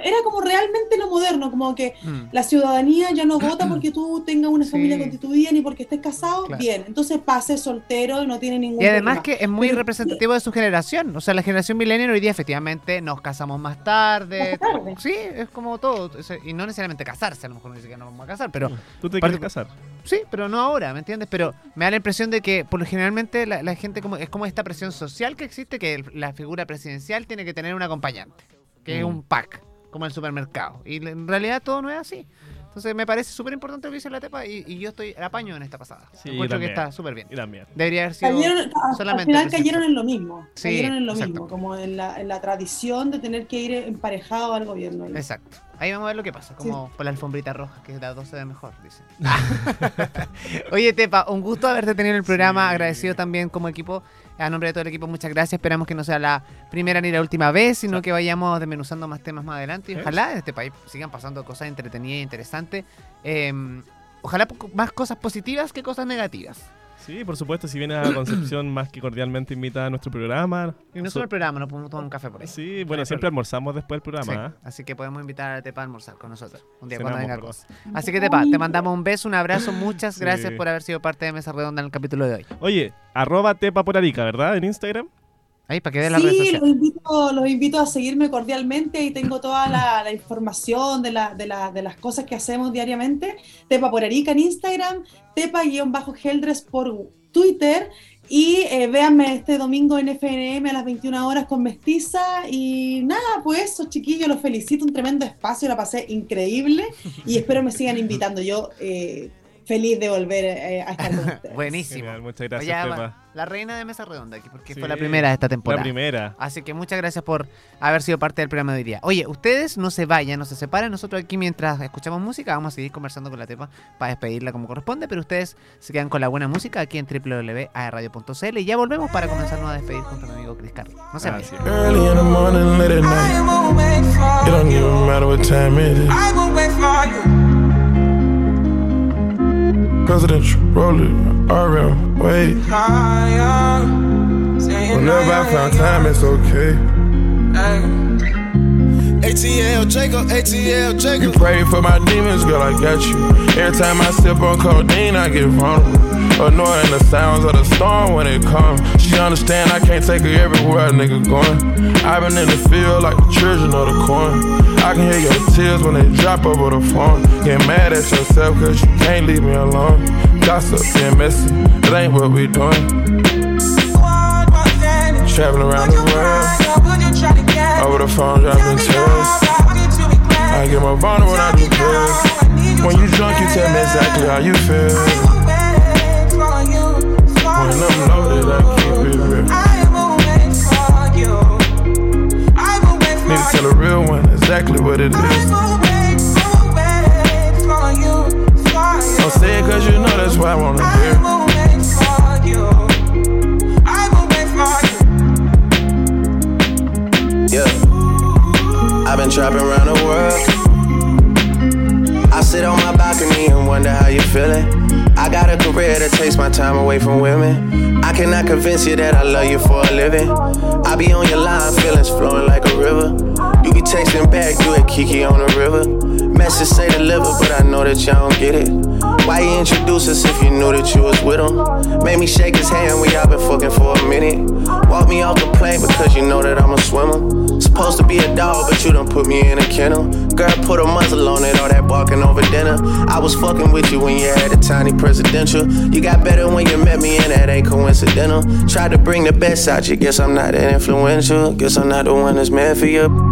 era como realmente lo moderno, como que mm. la ciudadanía ya no vota porque tú tengas una familia constituida ni porque estés casado. Bien, entonces pase soltero y no tiene ningún Y además que es muy representativo de su generación. O sea, la generación millennial hoy día efectivamente nos casamos más tarde. Sí, es como todo. Y no necesariamente casarse, a lo mejor no dice que no vamos a casar, pero... ¿Tú te quieres casar? Sí, pero no ahora, ¿me entiendes? Pero me da la impresión de que, por lo generalmente, la, gente como es como esta presión social que existe, que la figura presidencial tiene que tener un acompañante, que es mm. un pack, como el supermercado. Y en realidad todo no es así. Entonces me parece súper importante lo que dice la Tepa y, yo estoy apaño en esta pasada. Sí, Encuentro que está súper bien. Y también. Debería haber sido solamente. Al final cayeron en lo mismo. Sí, cayeron en lo mismo, como en la, en la tradición de tener que ir emparejado al gobierno. Exacto. Ahí vamos a ver lo que pasa, como por la alfombrita roja, que la 12 de mejor, dice. Oye, Tepa, un gusto haberte tenido en el programa. Agradecido también como equipo. A nombre de todo el equipo, muchas gracias. Esperamos que no sea la primera ni la última vez, sino que vayamos desmenuzando más temas más adelante. Y ojalá en este país sigan pasando cosas entretenidas e interesantes. Em, ojalá más cosas positivas que cosas negativas. Sí, por supuesto, si viene a Concepción, más que cordialmente invita a nuestro programa. Y no solo el programa, nos podemos tomar un café por ahí. Sí, bueno, siempre almorzamos después del programa. ¿eh? Así que podemos invitar a Tepa a almorzar con nosotros un día cuando venga. Así que Tepa, te mandamos un beso, un abrazo, muchas gracias por haber sido parte de Mesa Redonda en el capítulo de hoy. Oye, arroba Tepa por Arica, ¿verdad? En Instagram. Ahí, para que vean la sí, los invito, los invito a seguirme cordialmente y tengo toda la, información de, la, de, de, las cosas que hacemos diariamente. Tepa por Arica en Instagram, Tepa-Heldres por Twitter. Y eh, véanme este domingo en FNM a las 21 horas con Mestiza. Y nada, pues eso, chiquillos, los felicito. Un tremendo espacio, la pasé increíble. Y espero me sigan invitando. Yo eh, feliz de volver eh, a estar con ustedes. Buenísimo. Genial, muchas gracias, Oye, Pepa. va- la reina de Mesa Redonda aquí, porque Sí, fue la primera de esta La temporada. primera. Así que muchas gracias por haber sido parte del programa de hoy día. Oye, ustedes no se vayan, no se separen. Nosotros aquí mientras escuchamos música vamos a seguir conversando con la Tepa para despedirla como corresponde, pero ustedes se quedan con la buena música aquí en www.aerradio.cl y ya volvemos para comenzarnos a despedir junto a mi amigo Chris Carlos. No se vayan. Presidential of the rolling around way. Whenever I found time, it's okay. ATL Jacob, ATL Jacob. You Jacob. pray for my demons, girl, I got you. Every time I sip on codeine, I get vulnerable. Annoying the sounds of the storm when it comes. She understand I can't take her everywhere a nigga going. I've been in the field like the children of the corn. I can hear your tears when they drop over the phone. Get mad at yourself cause you can't leave me alone. Gossip being messy, it ain't what we doing. Traveling around the world. Over the phone, dropping tears. I get more vulnerable when I do pills. When you drunk, you tell me exactly how you feel. When I'm loaded, I keep it real. Need to tell a real one exactly what it is. Don't say it cause you know that's why I wanna hear. I've been trapping around the world. I sit on my balcony and wonder how you feeling. I got a career that takes my time away from women. I cannot convince you that I love you for a living. I be on your line, feelings flowing like a river. You be texting back, you at Kiki on the river. Message say deliver, but I know that y'all don't get it. Why you introduce us if you knew that you was with him? Made me shake his hand, we all been fucking for a minute. Walk me off the plane because you know that I'm a swimmer. Supposed to be a dog, but you done put me in a kennel. Girl, put a muzzle on it, all that barking over dinner. I was fucking with you when you had a tiny presidential. You got better when you met me, and that ain't coincidental. Tried to bring the best out you, guess I'm not that influential. Guess I'm not the one that's meant for you.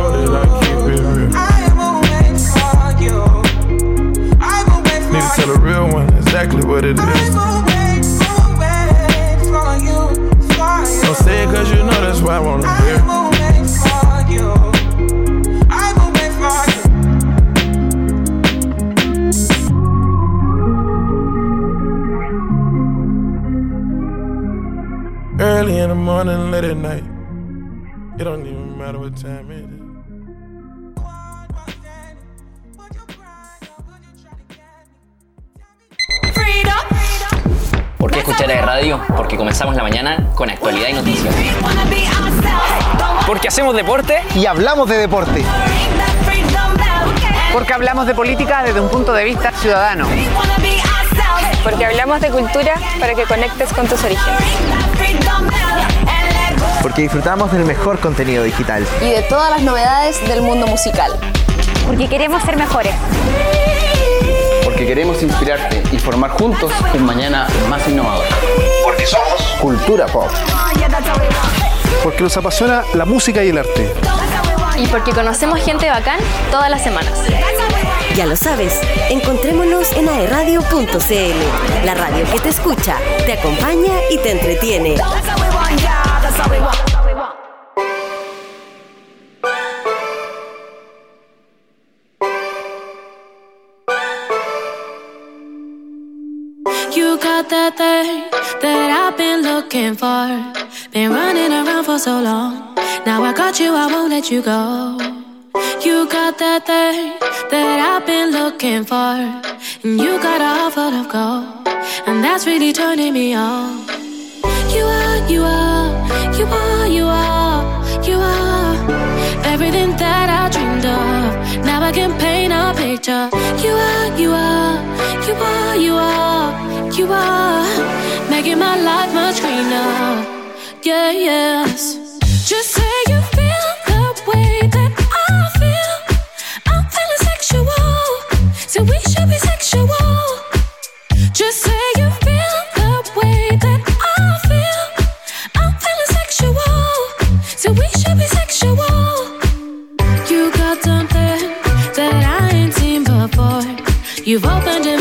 what it is. Don't say it cause you know that's why I wanna hear. Early in the morning, late at night. It don't even matter what time it is. ¿Por qué escuchar de radio? Porque comenzamos la mañana con actualidad y noticias. Porque hacemos deporte y hablamos de deporte. Porque hablamos de política desde un punto de vista ciudadano. Porque hablamos de cultura para que conectes con tus orígenes. Porque disfrutamos del mejor contenido digital. Y de todas las novedades del mundo musical. Porque queremos ser mejores. Porque queremos inspirarte y formar juntos un mañana más innovador. Porque somos Cultura Pop. Porque nos apasiona la música y el arte. Y porque conocemos gente bacán todas las semanas. Ya lo sabes, encontrémonos en aerradio.cl, la radio que te escucha, te acompaña y te entretiene. That thing that I've been looking for. Been running around for so long. Now I got you, I won't let you go. You got that thing that I've been looking for. And you got a heart of gold. And that's really turning me on. You are, you are, you are, you are, you are everything that I dreamed of. Now I can paint a picture. You are, you are, you are, you are, are making my life much greener. Yeah, yes. Just say you feel the way that I feel. I'm feeling sexual. So we should be sexual. Just say you feel the way that I feel. I'm feeling sexual. So we should be sexual. You got something that I ain't seen before. You've opened a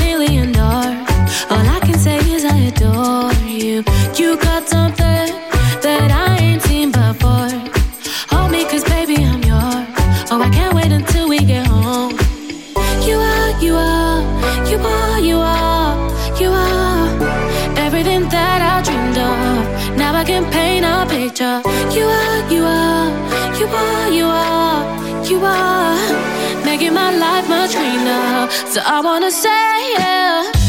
So I wanna say, yeah,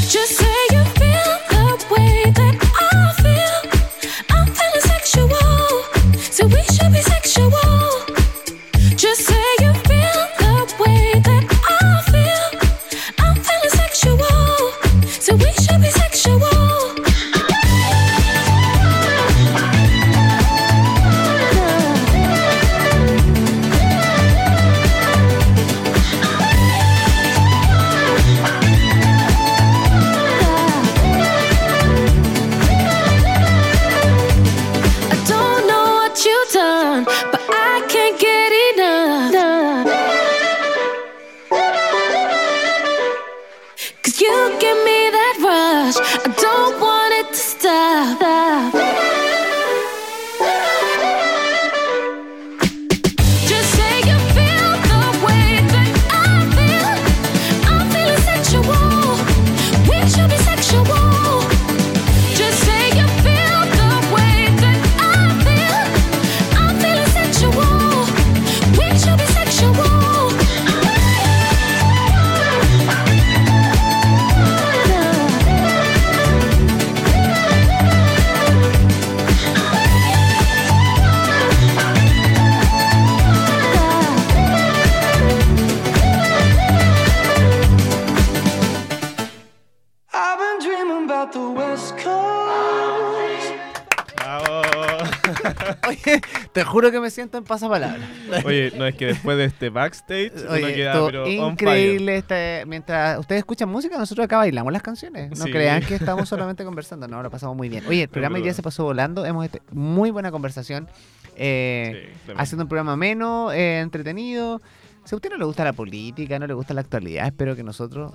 te juro que me siento en pasapalabra. Oye, no es que después de este backstage uno Oye, queda estuvo pero increíble. Este, mientras ustedes escuchan música, nosotros acá bailamos las canciones. No Sí. crean que estamos solamente conversando. No, lo pasamos muy bien. Oye, el programa verdad. se pasó volando. Hemos este, muy buena conversación. eh, Sí, haciendo un programa ameno, eh, entretenido. Si a usted no le gusta la política, no le gusta la actualidad, espero que nosotros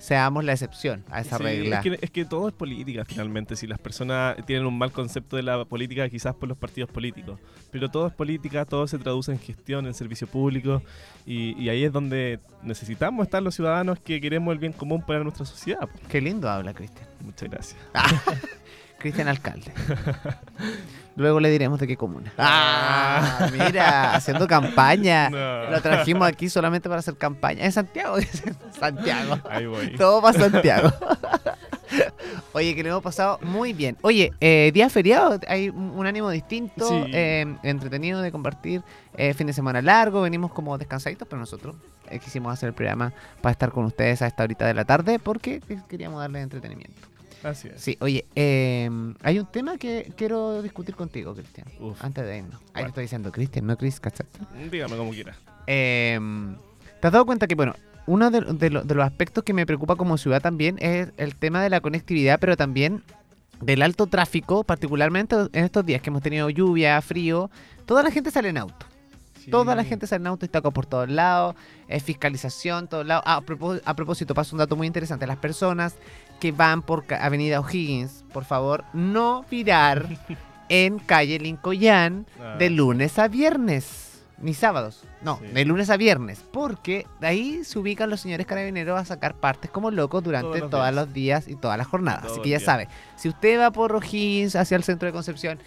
seamos la excepción a esa Sí, regla. Es que, es que todo es política finalmente. Si las personas tienen un mal concepto de la política, quizás por los partidos políticos. Pero todo es política, todo se traduce en gestión, en servicio público. Y, y ahí es donde necesitamos estar los ciudadanos que queremos el bien común para nuestra sociedad. Qué lindo habla, Cristian. Muchas gracias. Cristian Alcalde. Luego le diremos de qué comuna. Ah, mira, haciendo campaña. No. Lo trajimos aquí solamente para hacer campaña. En Santiago. Santiago. Ahí voy. Todo para Santiago. Oye, que lo hemos pasado muy bien. Oye, eh, día feriado, hay un ánimo distinto, Sí. eh, entretenido de compartir. eh, fin de semana largo, venimos como descansaditos, pero nosotros eh, quisimos hacer el programa para estar con ustedes a esta horita de la tarde porque queríamos darles entretenimiento. Así es. Sí, oye, eh, hay un tema que quiero discutir contigo, Cristian. Uf. Antes de irnos. Ahí te estoy diciendo Cristian, no Chris, ¿cachaste? Dígame como quiera. Eh, ¿Te has dado cuenta que, bueno, uno de, de lo- de los aspectos que me preocupa como ciudad también es el tema de la conectividad, pero también del alto tráfico, particularmente en estos días que hemos tenido lluvia, frío, toda la gente sale en auto. Toda la gente sale en auto y está por todos lados, es fiscalización, todos lados. Ah, a, propós- a propósito, pasa un dato muy interesante. Las personas que van por Avenida O'Higgins, por favor, no virar en calle Lincoln Ah. de lunes a viernes. Ni sábados, no, Sí. de lunes a viernes, porque de ahí se ubican los señores carabineros a sacar partes como locos durante Todos los todos días. los días y todas las jornadas. Así que ya sabe, si usted va por O'Higgins hacia el centro de Concepción,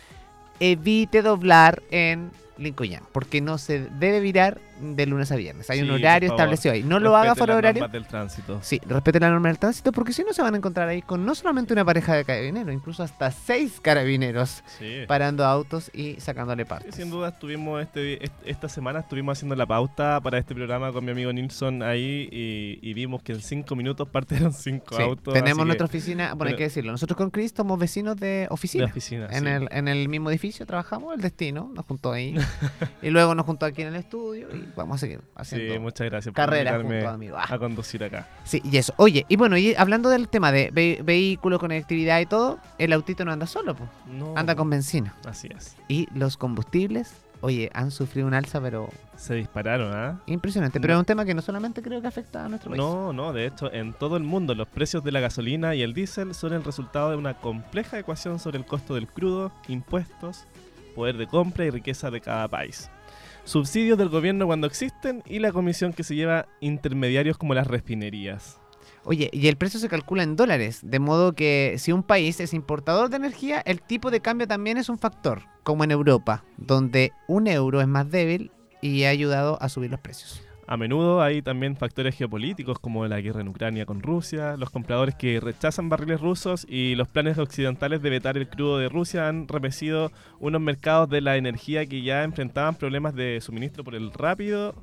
evite doblar en Lincoln porque no se debe virar de lunes a viernes. Hay un Sí, horario establecido ahí. No lo haga fuera horario. del tránsito. Sí, respete la norma del tránsito porque si no se van a encontrar ahí con no solamente una pareja de carabineros, incluso hasta seis carabineros Sí. parando autos y sacándole partes. Sí, Sin duda estuvimos este, est- esta semana estuvimos haciendo la pauta para este programa con mi amigo Nilsson ahí y, y vimos que en cinco minutos partieron cinco autos. tenemos nuestra que- oficina, bueno, hay que decirlo, nosotros con Chris somos vecinos de oficina. De oficina, en, el, en el mismo edificio trabajamos, el destino nos juntó ahí. y luego nos juntó aquí en el estudio y vamos a seguir haciendo Sí, muchas gracias carreras junto a. Ah. a conducir acá. Sí, y eso. Oye, y bueno, y hablando del tema de ve- vehículo, conectividad y todo, el autito no anda solo, pues. No, anda con benzina. Así es. Y los combustibles, oye, han sufrido un alza, pero Se dispararon, ¿ah? impresionante. Pero es un tema que no solamente creo que afecta a nuestro país. No, no, de hecho, en todo el mundo los precios de la gasolina y el diésel son el resultado de una compleja ecuación sobre el costo del crudo, impuestos, poder de compra y riqueza de cada país. Subsidios del gobierno cuando existen y la comisión que se lleva intermediarios como las refinerías. Oye, y el precio se calcula en dólares, de modo que si un país es importador de energía, el tipo de cambio también es un factor, como en Europa, donde un euro es más débil y ha ayudado a subir los precios. A menudo hay también factores geopolíticos como la guerra en Ucrania con Rusia, los compradores que rechazan barriles rusos y los planes occidentales de vetar el crudo de Rusia han repecido unos mercados de la energía que ya enfrentaban problemas de suministro por el rápido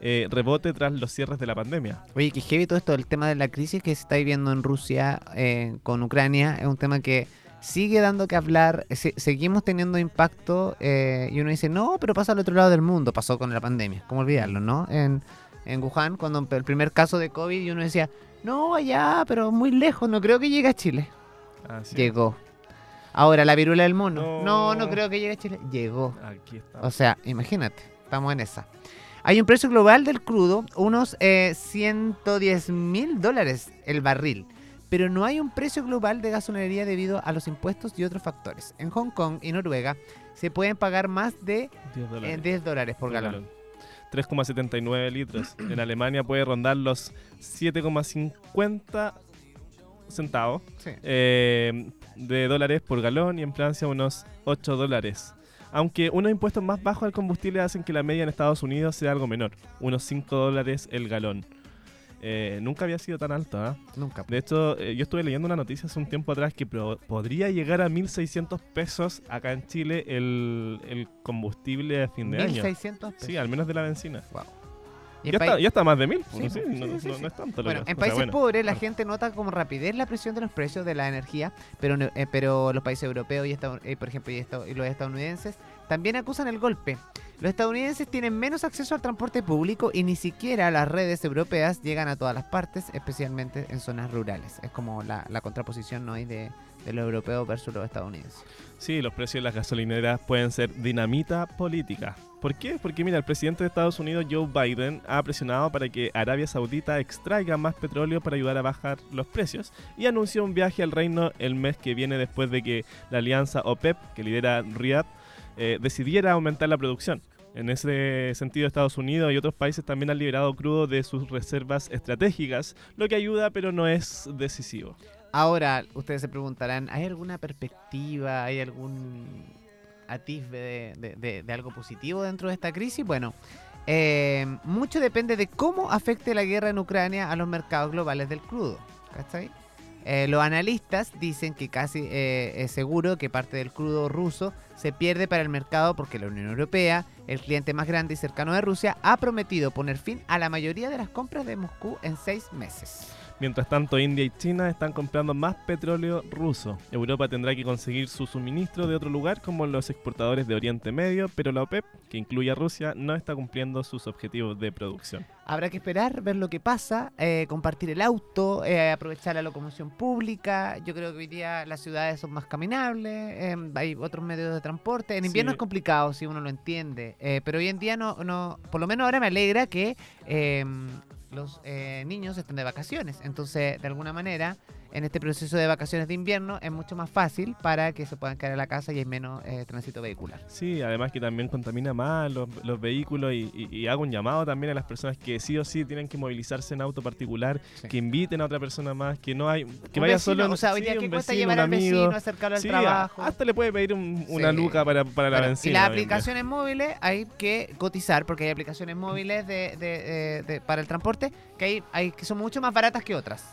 eh, rebote tras los cierres de la pandemia. Oye, que heavy todo esto, el tema de la crisis que se está viviendo en Rusia eh, con Ucrania, es un tema que sigue dando que hablar, se- seguimos teniendo impacto eh, y uno dice, no, pero pasa al otro lado del mundo, pasó con la pandemia, ¿cómo olvidarlo, no? En, en Wuhan, cuando el primer caso de COVID y uno decía, no, allá, pero muy lejos, no creo que llegue a Chile. Llegó. Ahora, la viruela del mono. No. No, no creo que llegue a Chile. Llegó. Aquí está. O sea, imagínate, estamos en esa. Hay un precio global del crudo, unos eh, 110 mil dólares el barril. Pero no hay un precio global de gasolinería debido a los impuestos y otros factores. En Hong Kong y Noruega se pueden pagar más de 10 eh, dólares. 10 dólares por galón. 3,79 litros. En Alemania puede rondar los 7,50 centavos Sí. eh, de dólares por galón y en Francia unos 8 dólares. Aunque unos impuestos más bajos al combustible hacen que la media en Estados Unidos sea algo menor, unos 5 dólares el galón. Eh, nunca había sido tan alto, ¿ah? Nunca. De hecho, eh, yo estuve leyendo una noticia hace un tiempo atrás que podría llegar a 1.600 pesos acá en Chile el, el combustible a fin de año. 1.600 pesos. Sí, al menos de la benzina. En Ya, está, ya está más de mil. Sí, Sí, sí, no, es tanto. Bueno, en países bueno. pobres la gente nota con rapidez la presión de los precios de la energía, pero, eh, pero los países europeos y, eh, por ejemplo, y, esta- y los estadounidenses también acusan el golpe. Los estadounidenses tienen menos acceso al transporte público y ni siquiera las redes europeas llegan a todas las partes, especialmente en zonas rurales. Es como la, contraposición ¿no? de, de lo europeo versus los estadounidenses. Sí, los precios de las gasolineras pueden ser dinamita política. ¿Por qué? Porque mira, el presidente de Estados Unidos, Joe Biden, ha presionado para que Arabia Saudita extraiga más petróleo para ayudar a bajar los precios y anunció un viaje al reino el mes que viene después de que la alianza OPEP, que lidera Riyadh, eh, decidiera aumentar la producción. En ese sentido, Estados Unidos y otros países también han liberado crudo de sus reservas estratégicas, lo que ayuda pero no es decisivo. Ahora, ustedes se preguntarán, ¿hay alguna perspectiva, hay algún atisbe de, algo positivo dentro de esta crisis? Bueno, eh, mucho depende de cómo afecte la guerra en Ucrania a los mercados globales del crudo. ¿Cachai? Eh, los analistas dicen que casi eh, es seguro que parte del crudo ruso se pierde para el mercado porque la Unión Europea, el cliente más grande y cercano de Rusia, ha prometido poner fin a la mayoría de las compras de Moscú en seis meses. Mientras tanto, India y China están comprando más petróleo ruso. Europa tendrá que conseguir su suministro de otro lugar, como los exportadores de Oriente Medio, pero la OPEP, que incluye a Rusia, no está cumpliendo sus objetivos de producción. Habrá que esperar, ver lo que pasa, eh, compartir el auto, eh, aprovechar la locomoción pública. Yo creo que hoy día las ciudades son más caminables, eh, hay otros medios de transporte. En invierno Sí. es complicado, si uno lo entiende, eh, pero hoy en día no, no, por lo menos ahora me alegra que eh, los eh, niños estén de vacaciones. Entonces, de alguna manera, en este proceso de vacaciones de invierno es mucho más fácil para que se puedan quedar en la casa y hay menos eh, tránsito vehicular. Sí, además que también contamina más los, los vehículos y, y- y hago un llamado también a las personas que sí o sí tienen que movilizarse en auto particular, que inviten a otra persona más, que no hay, que Un vaya vecino, solo, o sea, hoy día ¿qué cuesta vecino, llevar al amigo. vecino, acercarlo al trabajo? Hasta le puede pedir un- una luca para, para la benzina. y las aplicaciones móviles hay que cotizar porque hay aplicaciones móviles de, de- de- de- para el transporte que hay, hay que son mucho más baratas que otras.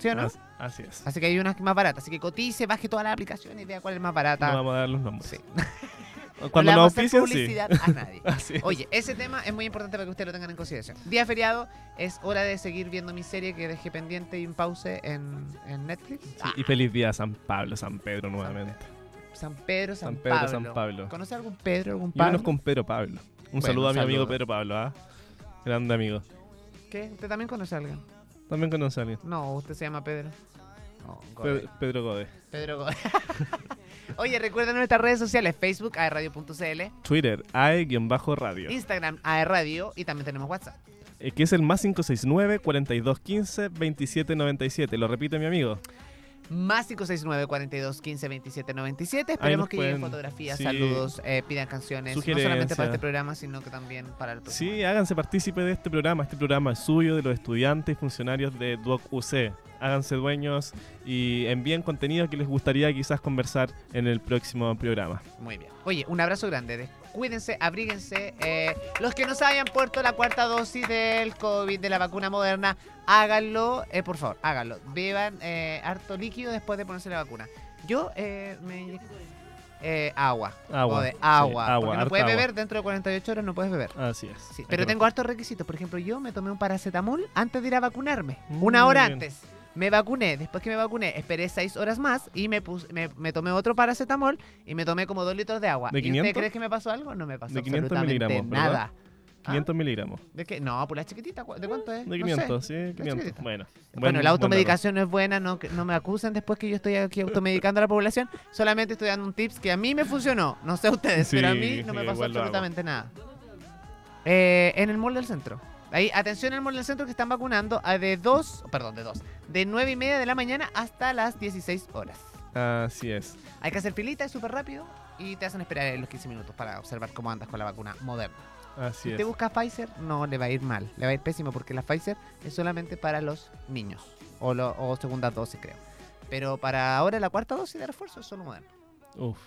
¿Sí o no? As- Así es. Así que hay unas más baratas. Así que cotice, baje todas las aplicaciones y vea cuál es más barata. No vamos a dar los nombres. Sí. Cuando no sí. publicidad a nadie. Así es. Oye, ese tema es muy importante para que ustedes lo tengan en consideración. Día feriado, es hora de seguir viendo mi serie que dejé pendiente y en pause en, en Netflix. Sí, y feliz día a San Pablo, San Pedro nuevamente. San Pedro, San, San Pedro, Pablo. San Pablo. ¿Conoce algún Pedro, algún Y Pablo? menos con Pedro Pablo. Un Bueno, saludo a mi amigo. Pedro Pablo, ¿ah? Grande amigo. ¿Qué? ¿Usted también conoce a alguien? También conoce a alguien. No, usted se llama Pedro. No, Godoy. Pedro, Pedro Gode. Pedro Godoy. Oye, recuerden nuestras redes sociales, Facebook, aerradio.cl, Twitter, AE-radio. Instagram, aerradio y también tenemos WhatsApp. Eh, que es el más 569-4215-2797. Lo repite mi amigo. Más 569 42 15 27 97. Ahí Esperemos que lleguen fotografías, sí. saludos, eh, pidan canciones. No solamente para este programa, sino que también para el próximo. Sí, háganse partícipe de este programa. Este programa es suyo, de los estudiantes y funcionarios de Duoc UC. Háganse dueños y envíen contenido que les gustaría quizás conversar en el próximo programa. Muy bien. Oye, un abrazo grande. De- Cuídense, abríguense. eh, los que no se hayan puesto la cuarta dosis del COVID, de la vacuna moderna, háganlo, eh, por favor, háganlo. Beban eh, harto líquido después de ponerse la vacuna. Yo eh, me eh, agua. Agua, sí, agua. agua, porque no puedes agua. beber dentro de 48 horas, no puedes beber. Así es. Sí, pero tengo hartos requisitos. Por ejemplo, yo me tomé un paracetamol antes de ir a vacunarme. una hora bien. antes. Me vacuné. Después que me vacuné, esperé seis horas más y me, pus- me, me tomé otro paracetamol y me tomé como dos litros de agua. ¿De ¿Y usted 500? cree que me pasó algo? No me pasó De 500 absolutamente nada. 500 miligramos. ¿De qué? No, pues la chiquitita. ¿cu- ¿De cuánto es? De No 500, sé. sí, 500. chiquitita. Bueno, Bueno, buen- la automedicación no es buena, no, que- no me acusen después que yo estoy aquí automedicando a la población. Solamente estoy dando un tips que a mí me funcionó. No sé ustedes, Sí, pero a mí no me pasó absolutamente nada. Eh, en el mall del centro. Ahí, atención al mall del centro que están vacunando a de 2, perdón, de 2, de 9 y media de la mañana hasta las 16 horas. Así es. Hay que hacer filita, es súper rápido y te hacen esperar los 15 minutos para observar cómo andas con la vacuna moderna. Así si es. te busca Pfizer, no le va a ir mal, le va a ir pésimo porque la Pfizer es solamente para los niños o, lo- o segunda dosis, creo. Pero para ahora la cuarta dosis de refuerzo es solo moderno. Uf,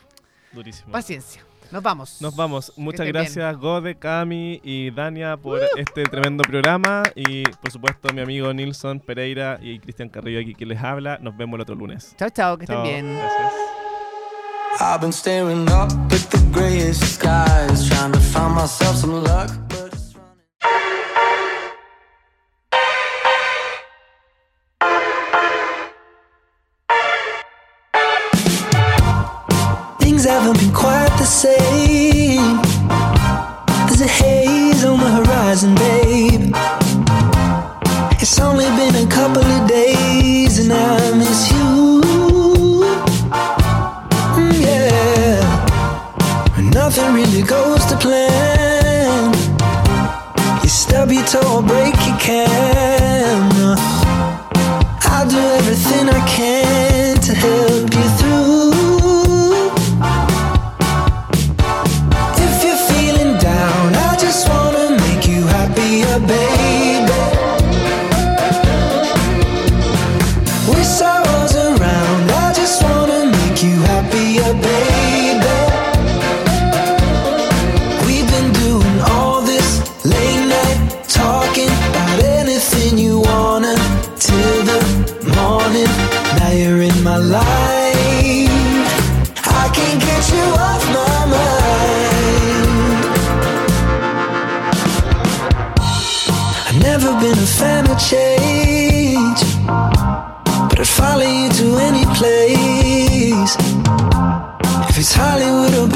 durísimo. Paciencia. Nos vamos. Nos vamos. Muchas bien. gracias, Gode, Cami y Dania, por este tremendo programa. Y por supuesto, mi amigo Nilson Pereira y Cristian Carrillo aquí que les habla. Nos vemos el otro lunes. Chao, chao, que estén bien. Gracias. I've been staring up at the grayest skies, trying to find myself some luck.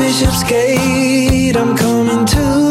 Bishopsgate, I'm coming too.